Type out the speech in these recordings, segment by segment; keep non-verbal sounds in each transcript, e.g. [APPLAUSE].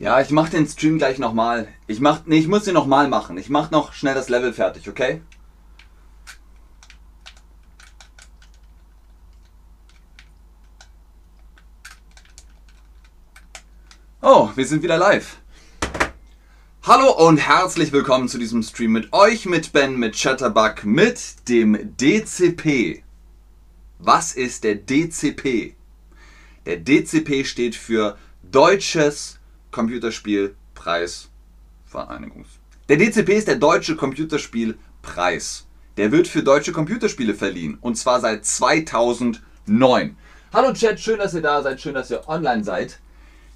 Ja, ich mach den Stream gleich nochmal. Ich mach, nee, ich muss den nochmal machen. Ich mach noch schnell das Level fertig, okay? Oh, wir sind wieder live. Hallo und herzlich willkommen zu diesem Stream mit euch, mit Ben, mit Chatterbug, mit dem DCP. Was ist der DCP? Der DCP steht für Deutsches Computerspielpreisvereinigungs. Der DCP ist der Deutsche Computerspielpreis. Der wird für deutsche Computerspiele verliehen und zwar seit 2009. Hallo Chat, schön, dass ihr da seid, schön, dass ihr online seid.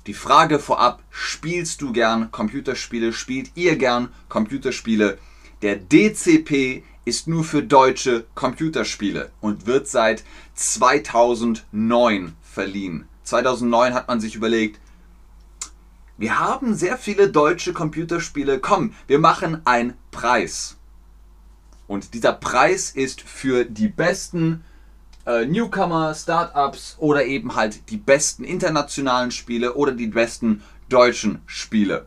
Die Frage vorab, spielst du gern Computerspiele? Spielt ihr gern Computerspiele? Der DCP ist nur für deutsche Computerspiele und wird seit 2009 verliehen. 2009 hat man sich überlegt, wir haben sehr viele deutsche Computerspiele. Komm, wir machen einen Preis. Und dieser Preis ist für die besten äh, Newcomer, Startups oder eben halt die besten internationalen Spiele oder die besten deutschen Spiele.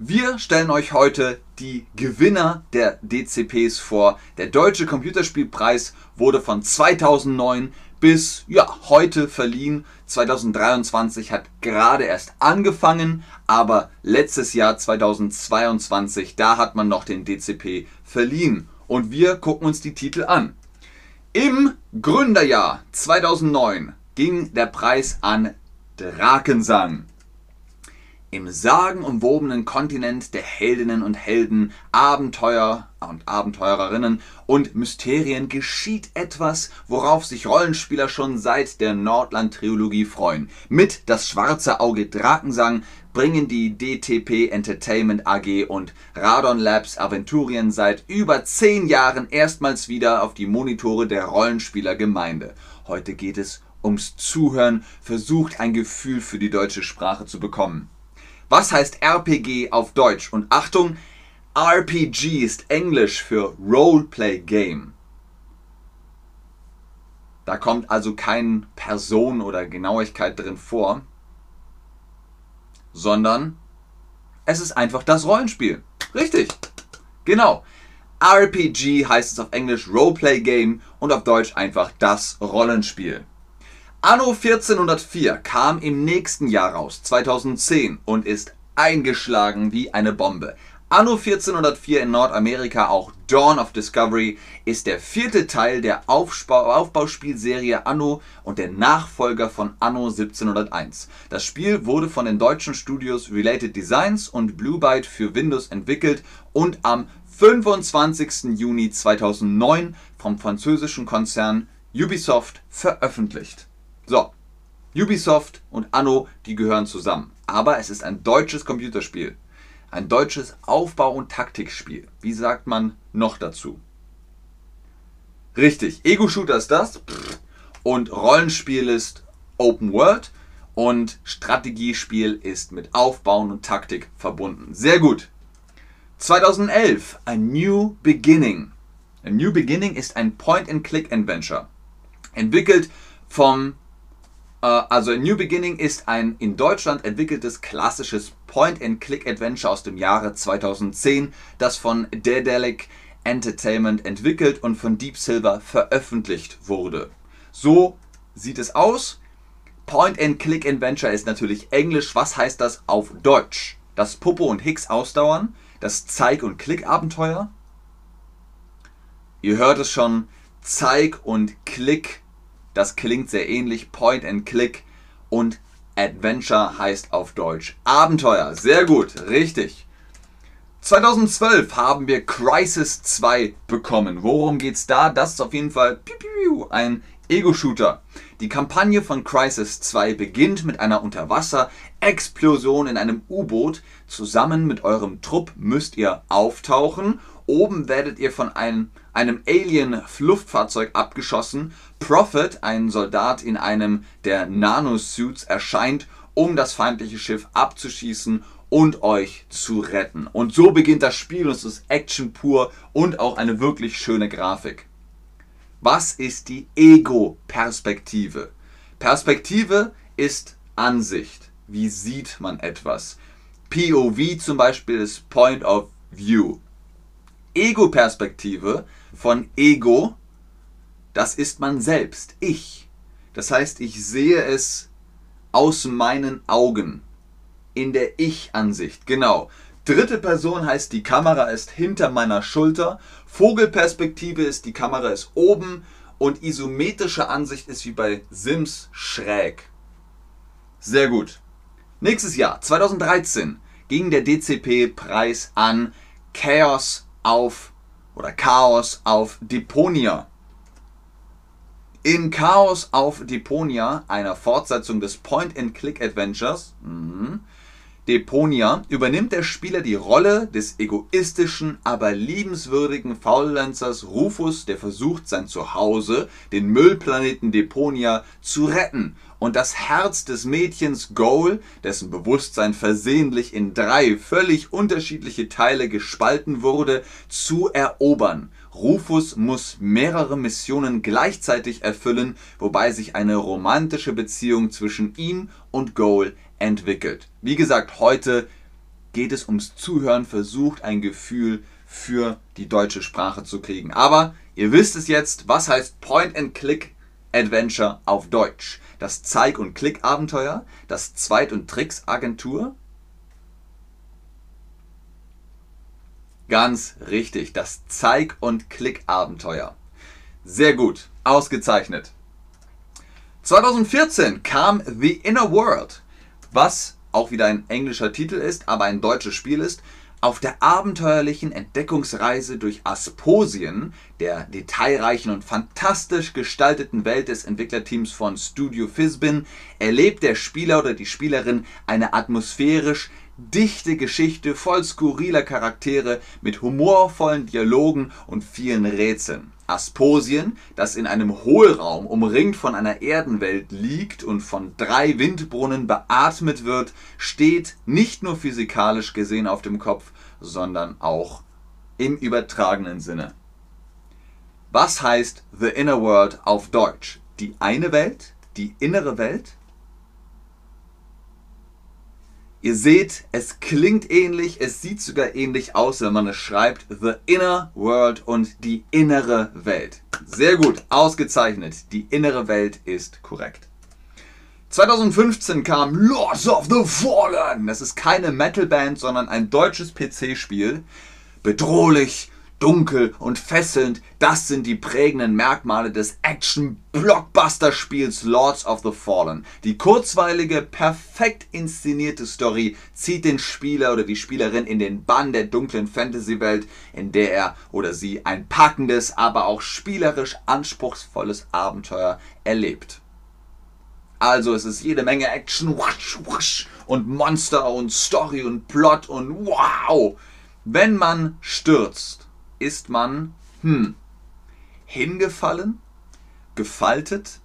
Wir stellen euch heute die Gewinner der DCPs vor. Der Deutsche Computerspielpreis wurde von 2009 bis ja, heute verliehen. 2023 hat gerade erst angefangen, aber letztes Jahr 2022, da hat man noch den DCP verliehen. Und wir gucken uns die Titel an. Im Gründerjahr 2009 ging der Preis an Drakensang im sagenumwobenen Kontinent der Heldinnen und Helden, Abenteuer und Abenteurerinnen und Mysterien geschieht etwas, worauf sich Rollenspieler schon seit der Nordland-Trilogie freuen. Mit Das schwarze Auge Drakensang bringen die DTP Entertainment AG und Radon Labs Aventurien seit über zehn Jahren erstmals wieder auf die Monitore der Rollenspielergemeinde. Heute geht es ums Zuhören, versucht ein Gefühl für die deutsche Sprache zu bekommen. Was heißt RPG auf Deutsch? Und Achtung, RPG ist Englisch für Roleplay Game. Da kommt also kein Person oder Genauigkeit drin vor, sondern es ist einfach das Rollenspiel. Richtig. Genau. RPG heißt es auf Englisch Roleplay Game und auf Deutsch einfach das Rollenspiel. Anno 1404 kam im nächsten Jahr raus, 2010, und ist eingeschlagen wie eine Bombe. Anno 1404 in Nordamerika, auch Dawn of Discovery, ist der vierte Teil der Aufbau Aufbauspielserie Anno und der Nachfolger von Anno 1701. Das Spiel wurde von den deutschen Studios Related Designs und Blue Byte für Windows entwickelt und am 25. Juni 2009 vom französischen Konzern Ubisoft veröffentlicht. So, Ubisoft und Anno, die gehören zusammen. Aber es ist ein deutsches Computerspiel. Ein deutsches Aufbau- und Taktikspiel. Wie sagt man noch dazu? Richtig, Ego-Shooter ist das. Und Rollenspiel ist Open World. Und Strategiespiel ist mit Aufbauen und Taktik verbunden. Sehr gut. 2011, A New Beginning. A New Beginning ist ein Point-and-Click-Adventure. Entwickelt vom also New Beginning ist ein in Deutschland entwickeltes klassisches Point-and-Click-Adventure aus dem Jahre 2010, das von Daedalic Entertainment entwickelt und von Deep Silver veröffentlicht wurde. So sieht es aus. Point-and-Click-Adventure ist natürlich Englisch. Was heißt das auf Deutsch? Das Popo und Hicks ausdauern, das Zeig- und Klick-Abenteuer. Ihr hört es schon, Zeig- und Klick das klingt sehr ähnlich. Point and Click und Adventure heißt auf Deutsch Abenteuer. Sehr gut, richtig. 2012 haben wir Crisis 2 bekommen. Worum geht's da? Das ist auf jeden Fall ein Ego-Shooter. Die Kampagne von Crisis 2 beginnt mit einer Unterwasser-Explosion in einem U-Boot. Zusammen mit eurem Trupp müsst ihr auftauchen. Oben werdet ihr von einem einem Alien-Luftfahrzeug abgeschossen. Prophet, ein Soldat in einem der Nanosuits, erscheint, um das feindliche Schiff abzuschießen und euch zu retten. Und so beginnt das Spiel und es ist Action pur und auch eine wirklich schöne Grafik. Was ist die Ego-Perspektive? Perspektive ist Ansicht. wie sieht man etwas. POV zum Beispiel ist Point of View. Ego-Perspektive von Ego, das ist man selbst, ich. Das heißt, ich sehe es aus meinen Augen, in der Ich-Ansicht, genau. Dritte Person heißt, die Kamera ist hinter meiner Schulter. Vogelperspektive ist, die Kamera ist oben. Und isometrische Ansicht ist wie bei Sims schräg. Sehr gut. Nächstes Jahr, 2013, ging der DCP-Preis an Chaos auf oder Chaos auf Deponia. In Chaos auf Deponia, einer Fortsetzung des Point-and-Click-Adventures, mhm, Deponia übernimmt der Spieler die Rolle des egoistischen, aber liebenswürdigen Faulenzers Rufus, der versucht, sein Zuhause, den Müllplaneten Deponia, zu retten und das Herz des Mädchens Goal, dessen Bewusstsein versehentlich in drei völlig unterschiedliche Teile gespalten wurde, zu erobern. Rufus muss mehrere Missionen gleichzeitig erfüllen, wobei sich eine romantische Beziehung zwischen ihm und Goal entwickelt. Wie gesagt, heute geht es ums Zuhören, versucht ein Gefühl für die deutsche Sprache zu kriegen. Aber ihr wisst es jetzt, was heißt Point-and-Click-Adventure auf Deutsch? Das Zeig- und Klick-Abenteuer, das Zweit- und Tricks-Agentur. Ganz richtig, das Zeig- und Klick-Abenteuer. Sehr gut, ausgezeichnet. 2014 kam The Inner World was auch wieder ein englischer Titel ist, aber ein deutsches Spiel ist, auf der abenteuerlichen Entdeckungsreise durch Asposien, der detailreichen und fantastisch gestalteten Welt des Entwicklerteams von Studio Fisbin, erlebt der Spieler oder die Spielerin eine atmosphärisch dichte Geschichte voll skurriler Charaktere mit humorvollen Dialogen und vielen Rätseln. Asposien, das in einem Hohlraum umringt von einer Erdenwelt liegt und von drei Windbrunnen beatmet wird, steht nicht nur physikalisch gesehen auf dem Kopf, sondern auch im übertragenen Sinne. Was heißt The Inner World auf Deutsch? Die eine Welt? Die innere Welt? Ihr seht, es klingt ähnlich, es sieht sogar ähnlich aus, wenn man es schreibt. The Inner World und die innere Welt. Sehr gut, ausgezeichnet. Die innere Welt ist korrekt. 2015 kam Lords of the Fallen. Das ist keine Metalband, sondern ein deutsches PC-Spiel. Bedrohlich, dunkel und fesselnd, das sind die prägenden Merkmale des Action-Blockbuster-Spiels Lords of the Fallen. Die kurzweilige, perfekt inszenierte Story zieht den Spieler oder die Spielerin in den Bann der dunklen Fantasy-Welt, in der er oder sie ein packendes, aber auch spielerisch anspruchsvolles Abenteuer erlebt. Also es ist jede Menge Action und Monster und Story und Plot und wow! Wenn man stürzt, ist man hm, hingefallen, gefaltet.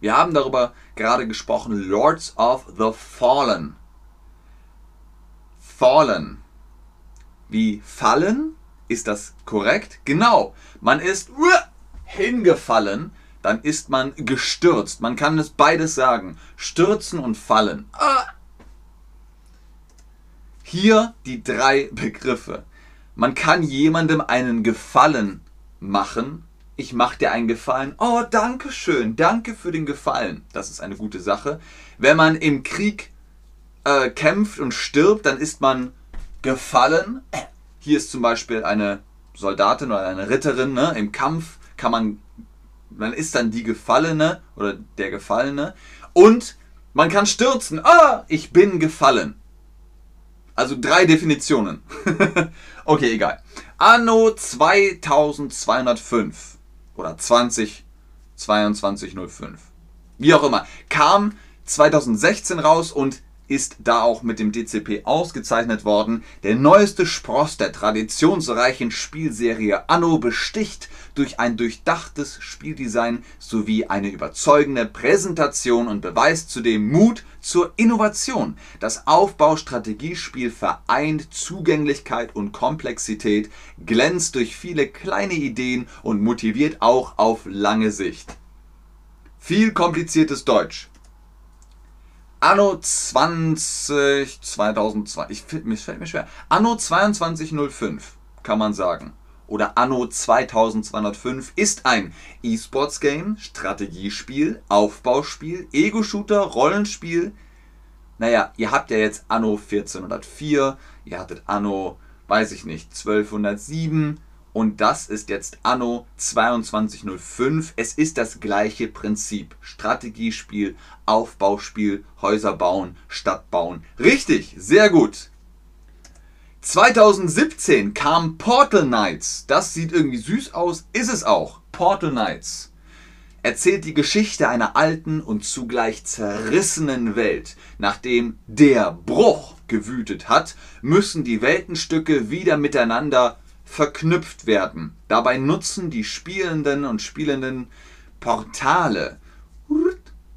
Wir haben darüber gerade gesprochen, Lords of the Fallen. Fallen. Wie fallen? Ist das korrekt? Genau. Man ist hingefallen, dann ist man gestürzt. Man kann es beides sagen. Stürzen und fallen. Ah. Hier die drei Begriffe. Man kann jemandem einen Gefallen machen. Ich mache dir einen Gefallen. Oh, danke schön. Danke für den Gefallen. Das ist eine gute Sache. Wenn man im Krieg äh, kämpft und stirbt, dann ist man gefallen. Hier ist zum Beispiel eine Soldatin oder eine Ritterin. Ne? Im Kampf kann man, man ist dann die Gefallene oder der Gefallene. Und man kann stürzen. Ah, ich bin gefallen. Also drei Definitionen. [LAUGHS] okay, egal. Anno 2205 oder 202205. Wie auch immer. Kam 2016 raus und ist da auch mit dem DCP ausgezeichnet worden. Der neueste Spross der traditionsreichen Spielserie Anno besticht durch ein durchdachtes Spieldesign sowie eine überzeugende Präsentation und beweist zudem Mut zur Innovation. Das Aufbaustrategiespiel vereint Zugänglichkeit und Komplexität, glänzt durch viele kleine Ideen und motiviert auch auf lange Sicht. Viel kompliziertes Deutsch. Anno 20, 2002, ich, mir fällt mir schwer. Anno 2205 kann man sagen. Oder Anno 2205 ist ein E-Sports-Game, Strategiespiel, Aufbauspiel, Ego-Shooter, Rollenspiel. Naja, ihr habt ja jetzt Anno 1404, ihr hattet Anno, weiß ich nicht, 1207 und das ist jetzt Anno 2205. Es ist das gleiche Prinzip. Strategiespiel, Aufbauspiel, Häuser bauen, Stadt bauen. Richtig, sehr gut. 2017 kam Portal Knights. Das sieht irgendwie süß aus, ist es auch. Portal Knights erzählt die Geschichte einer alten und zugleich zerrissenen Welt. Nachdem der Bruch gewütet hat, müssen die Weltenstücke wieder miteinander verknüpft werden. Dabei nutzen die Spielenden und Spielenden Portale,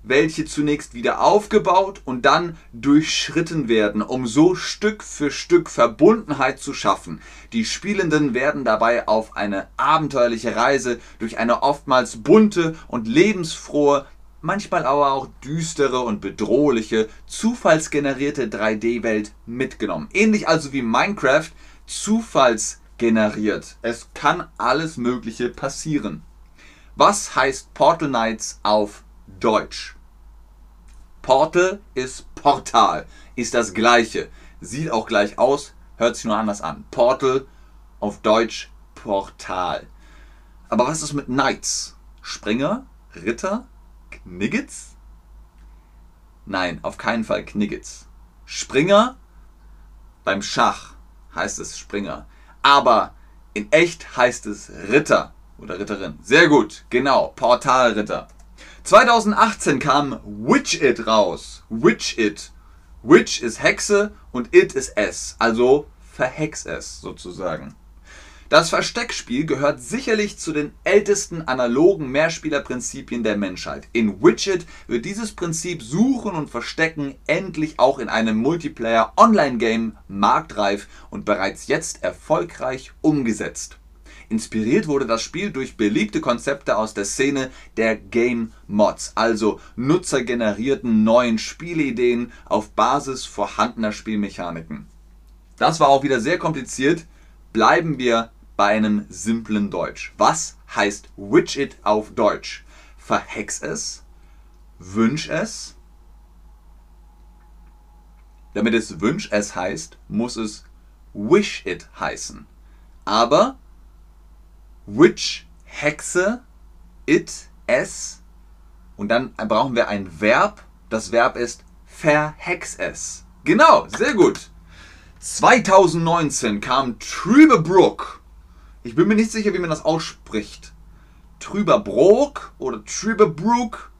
welche zunächst wieder aufgebaut und dann durchschritten werden, um so Stück für Stück Verbundenheit zu schaffen. Die Spielenden werden dabei auf eine abenteuerliche Reise durch eine oftmals bunte und lebensfrohe, manchmal aber auch düstere und bedrohliche, zufallsgenerierte 3D-Welt mitgenommen. Ähnlich also wie Minecraft Zufalls generiert. Es kann alles Mögliche passieren. Was heißt Portal Knights auf Deutsch? Portal ist Portal, ist das gleiche. Sieht auch gleich aus, hört sich nur anders an. Portal auf Deutsch Portal. Aber was ist mit Knights? Springer? Ritter? Kniggets? Nein, auf keinen Fall Kniggets. Springer? Beim Schach heißt es Springer aber in echt heißt es Ritter oder Ritterin. Sehr gut, genau, Portalritter. 2018 kam Witch It raus. Witch It. Witch ist Hexe und It ist es, also verhex es sozusagen. Das Versteckspiel gehört sicherlich zu den ältesten analogen Mehrspielerprinzipien der Menschheit. In Widget wird dieses Prinzip Suchen und Verstecken endlich auch in einem Multiplayer-Online-Game marktreif und bereits jetzt erfolgreich umgesetzt. Inspiriert wurde das Spiel durch beliebte Konzepte aus der Szene der Game Mods, also nutzergenerierten neuen Spielideen auf Basis vorhandener Spielmechaniken. Das war auch wieder sehr kompliziert. Bleiben wir bei einem simplen Deutsch. Was heißt Widget auf Deutsch? Verhex es, wünsch es. Damit es wünsch es heißt, muss es wish it heißen. Aber which, Hexe, it, es und dann brauchen wir ein Verb. Das Verb ist verhex es. Genau, sehr gut. 2019 kam Trübe Brook ich bin mir nicht sicher, wie man das ausspricht. Trüberbrook oder Trüberbrook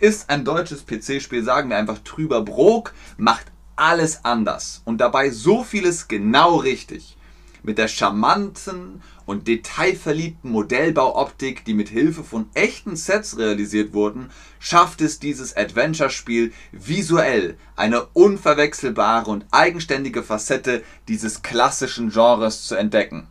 ist ein deutsches PC-Spiel. Sagen wir einfach Trüberbrook macht alles anders und dabei so vieles genau richtig. Mit der charmanten und detailverliebten Modellbauoptik, die mit Hilfe von echten Sets realisiert wurden, schafft es dieses Adventure-Spiel visuell eine unverwechselbare und eigenständige Facette dieses klassischen Genres zu entdecken.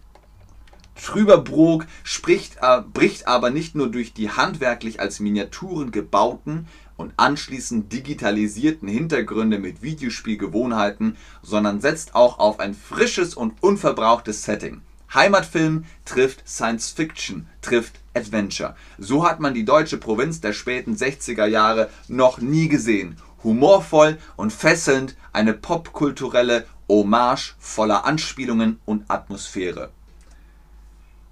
Trüberbrook spricht, äh, bricht aber nicht nur durch die handwerklich als Miniaturen gebauten und anschließend digitalisierten Hintergründe mit Videospielgewohnheiten, sondern setzt auch auf ein frisches und unverbrauchtes Setting. Heimatfilm trifft Science Fiction, trifft Adventure. So hat man die deutsche Provinz der späten 60er Jahre noch nie gesehen. Humorvoll und fesselnd eine popkulturelle Hommage voller Anspielungen und Atmosphäre.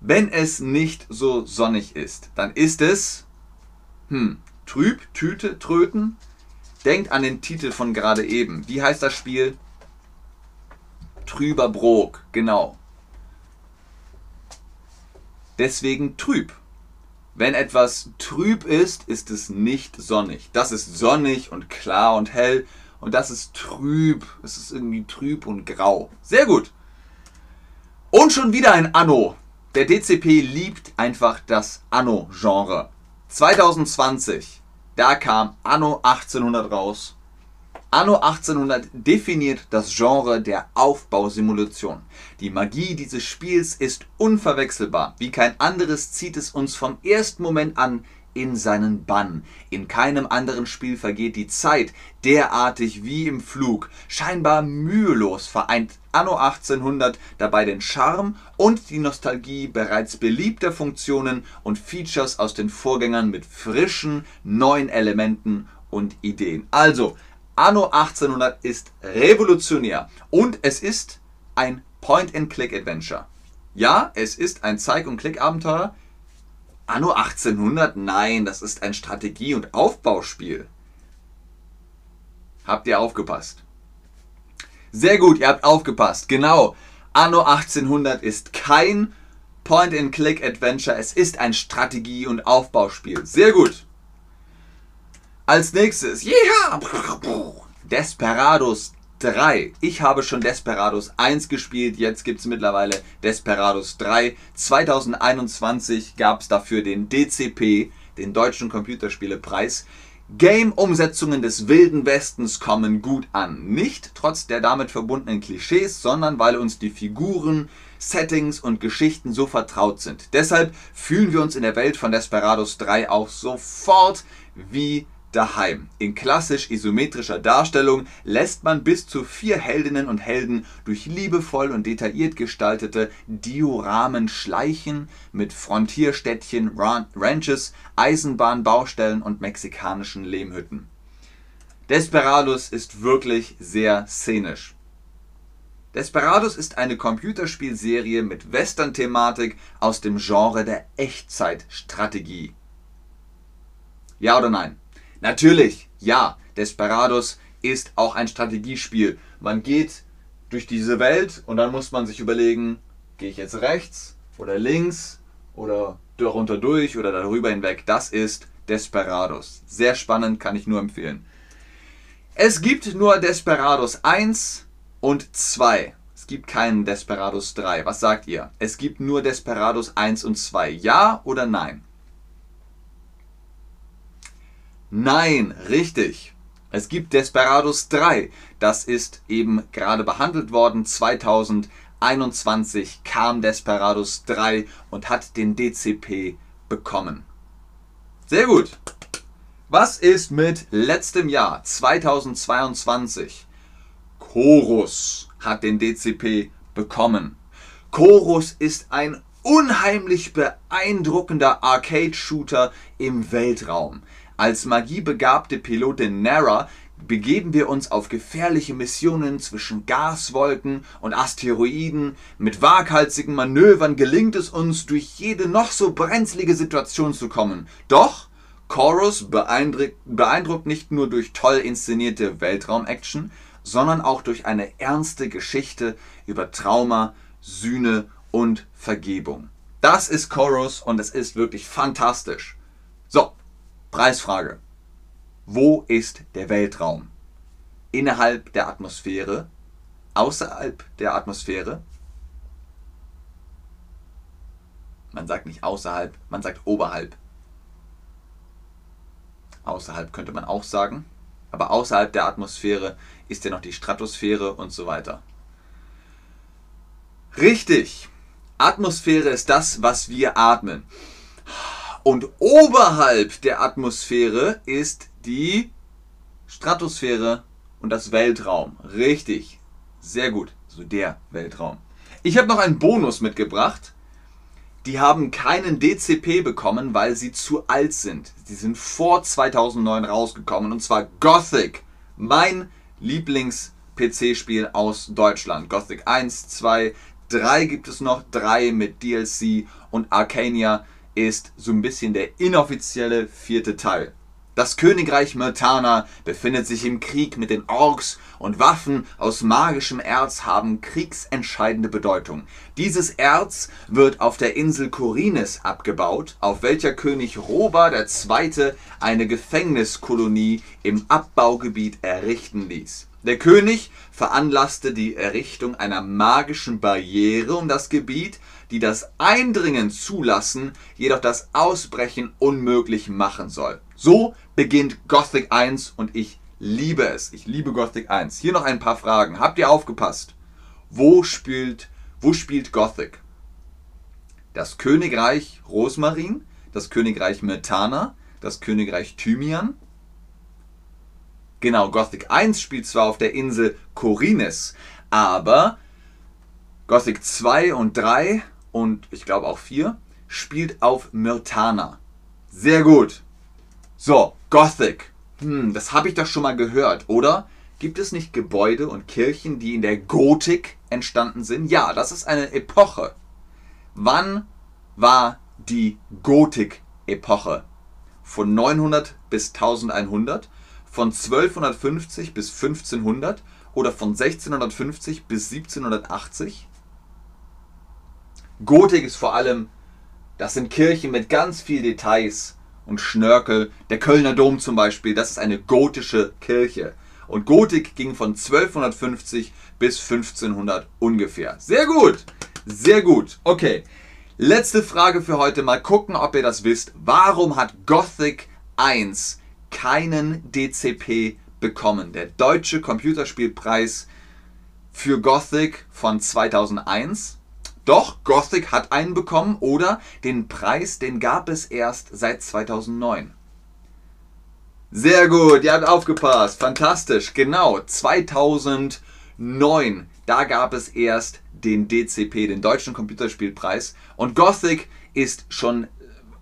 Wenn es nicht so sonnig ist, dann ist es hm, trüb, Tüte, Tröten. Denkt an den Titel von gerade eben. Wie heißt das Spiel? Trüber Brok, genau. Deswegen trüb. Wenn etwas trüb ist, ist es nicht sonnig. Das ist sonnig und klar und hell und das ist trüb. Es ist irgendwie trüb und grau. Sehr gut. Und schon wieder ein Anno. Der DCP liebt einfach das Anno-Genre. 2020, da kam Anno 1800 raus. Anno 1800 definiert das Genre der Aufbausimulation. Die Magie dieses Spiels ist unverwechselbar. Wie kein anderes zieht es uns vom ersten Moment an in seinen Bann. In keinem anderen Spiel vergeht die Zeit derartig wie im Flug. Scheinbar mühelos vereint Anno 1800 dabei den Charme und die Nostalgie bereits beliebter Funktionen und Features aus den Vorgängern mit frischen, neuen Elementen und Ideen. Also, Anno 1800 ist revolutionär und es ist ein Point-and-Click-Adventure. Ja, es ist ein Zeig- und Klick-Abenteuer. Anno 1800? Nein, das ist ein Strategie- und Aufbauspiel. Habt ihr aufgepasst? Sehr gut, ihr habt aufgepasst. Genau. Anno 1800 ist kein Point-and-Click-Adventure. Es ist ein Strategie- und Aufbauspiel. Sehr gut. Als nächstes, yeah! Desperados 3. Ich habe schon Desperados 1 gespielt, jetzt gibt es mittlerweile Desperados 3. 2021 gab es dafür den DCP, den Deutschen Computerspielepreis. Game-Umsetzungen des Wilden Westens kommen gut an. Nicht trotz der damit verbundenen Klischees, sondern weil uns die Figuren, Settings und Geschichten so vertraut sind. Deshalb fühlen wir uns in der Welt von Desperados 3 auch sofort wie daheim. In klassisch isometrischer Darstellung lässt man bis zu vier Heldinnen und Helden durch liebevoll und detailliert gestaltete Dioramen schleichen mit Frontierstädtchen, Ranches, Eisenbahnbaustellen und mexikanischen Lehmhütten. Desperados ist wirklich sehr szenisch. Desperados ist eine Computerspielserie mit Western-Thematik aus dem Genre der Echtzeitstrategie. Ja oder nein? Natürlich, ja, Desperados ist auch ein Strategiespiel. Man geht durch diese Welt und dann muss man sich überlegen, gehe ich jetzt rechts oder links oder darunter durch oder darüber hinweg. Das ist Desperados. Sehr spannend, kann ich nur empfehlen. Es gibt nur Desperados 1 und 2. Es gibt keinen Desperados 3. Was sagt ihr? Es gibt nur Desperados 1 und 2. Ja oder nein? Nein, richtig. Es gibt Desperados 3. Das ist eben gerade behandelt worden. 2021 kam Desperados 3 und hat den DCP bekommen. Sehr gut. Was ist mit letztem Jahr 2022? Chorus hat den DCP bekommen. Chorus ist ein unheimlich beeindruckender Arcade-Shooter im Weltraum. Als magiebegabte Pilotin Nara begeben wir uns auf gefährliche Missionen zwischen Gaswolken und Asteroiden. Mit waghalsigen Manövern gelingt es uns, durch jede noch so brenzlige Situation zu kommen. Doch Chorus beeindruckt, beeindruckt nicht nur durch toll inszenierte Weltraumaction, sondern auch durch eine ernste Geschichte über Trauma, Sühne und Vergebung. Das ist Chorus und es ist wirklich fantastisch. So, Preisfrage. Wo ist der Weltraum? Innerhalb der Atmosphäre? Außerhalb der Atmosphäre? Man sagt nicht außerhalb, man sagt oberhalb. Außerhalb könnte man auch sagen. Aber außerhalb der Atmosphäre ist ja noch die Stratosphäre und so weiter. Richtig. Atmosphäre ist das, was wir atmen. Und oberhalb der Atmosphäre ist die Stratosphäre und das Weltraum. Richtig. Sehr gut. So der Weltraum. Ich habe noch einen Bonus mitgebracht. Die haben keinen DCP bekommen, weil sie zu alt sind. Die sind vor 2009 rausgekommen und zwar Gothic. Mein Lieblings-PC-Spiel aus Deutschland. Gothic 1, 2, 3 gibt es noch. 3 mit DLC und Arcania ist so ein bisschen der inoffizielle vierte Teil. Das Königreich Myrtana befindet sich im Krieg mit den Orks und Waffen aus magischem Erz haben kriegsentscheidende Bedeutung. Dieses Erz wird auf der Insel Korines abgebaut, auf welcher König Roba II. eine Gefängniskolonie im Abbaugebiet errichten ließ. Der König veranlasste die Errichtung einer magischen Barriere um das Gebiet, die das Eindringen zulassen, jedoch das Ausbrechen unmöglich machen soll. So beginnt Gothic 1 und ich liebe es. Ich liebe Gothic 1. Hier noch ein paar Fragen. Habt ihr aufgepasst? Wo spielt, wo spielt Gothic? Das Königreich Rosmarin, das Königreich Myrtana, das Königreich Thymian. Genau, Gothic 1 spielt zwar auf der Insel Korines, aber Gothic 2 und 3 und ich glaube auch 4 spielt auf Myrtana. Sehr gut. So, Gothic. Hm, das habe ich doch schon mal gehört, oder? Gibt es nicht Gebäude und Kirchen, die in der Gotik entstanden sind? Ja, das ist eine Epoche. Wann war die Gotik-Epoche? Von 900 bis 1100? Von 1250 bis 1500? Oder von 1650 bis 1780? Gotik ist vor allem, das sind Kirchen mit ganz viel Details und Schnörkel. Der Kölner Dom zum Beispiel, das ist eine gotische Kirche. Und Gotik ging von 1250 bis 1500 ungefähr. Sehr gut, sehr gut. Okay, letzte Frage für heute. Mal gucken, ob ihr das wisst. Warum hat Gothic 1 keinen DCP bekommen? Der Deutsche Computerspielpreis für Gothic von 2001 doch, Gothic hat einen bekommen oder den Preis, den gab es erst seit 2009. Sehr gut, ihr habt aufgepasst. Fantastisch. Genau, 2009. Da gab es erst den DCP, den Deutschen Computerspielpreis. Und Gothic ist schon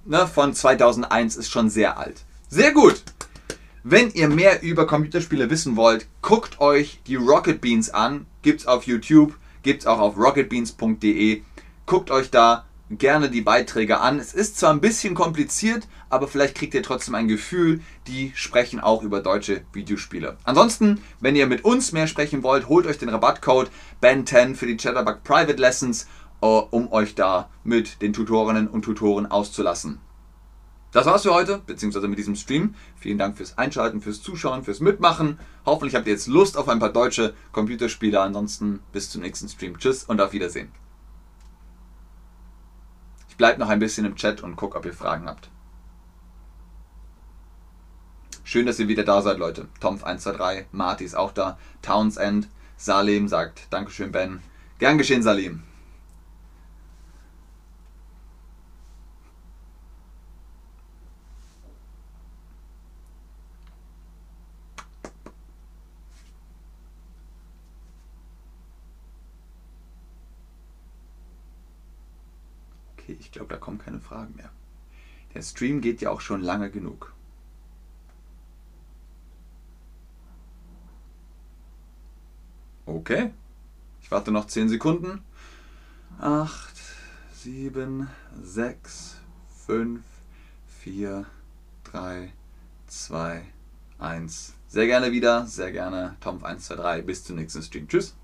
ne, von 2001 ist schon sehr alt. Sehr gut. Wenn ihr mehr über Computerspiele wissen wollt, guckt euch die Rocket Beans an. Gibt's auf YouTube gibt es auch auf rocketbeans.de. Guckt euch da gerne die Beiträge an. Es ist zwar ein bisschen kompliziert, aber vielleicht kriegt ihr trotzdem ein Gefühl. Die sprechen auch über deutsche Videospiele. Ansonsten, wenn ihr mit uns mehr sprechen wollt, holt euch den Rabattcode BEN10 für die Chatterbug Private Lessons, äh, um euch da mit den Tutorinnen und Tutoren auszulassen. Das war's für heute, beziehungsweise mit diesem Stream. Vielen Dank fürs Einschalten, fürs Zuschauen, fürs Mitmachen. Hoffentlich habt ihr jetzt Lust auf ein paar deutsche Computerspiele. Ansonsten bis zum nächsten Stream. Tschüss und auf Wiedersehen. Ich bleibe noch ein bisschen im Chat und gucke, ob ihr Fragen habt. Schön, dass ihr wieder da seid, Leute. Tomf123, Marty ist auch da. Townsend, Salem sagt Dankeschön, Ben. Gern geschehen, Salim. Okay, ich glaube, da kommen keine Fragen mehr. Der Stream geht ja auch schon lange genug. Okay. Ich warte noch 10 Sekunden. 8, 7, 6, 5, 4, 3, 2, 1. Sehr gerne wieder, sehr gerne. Tom123. Bis zum nächsten Stream. Tschüss.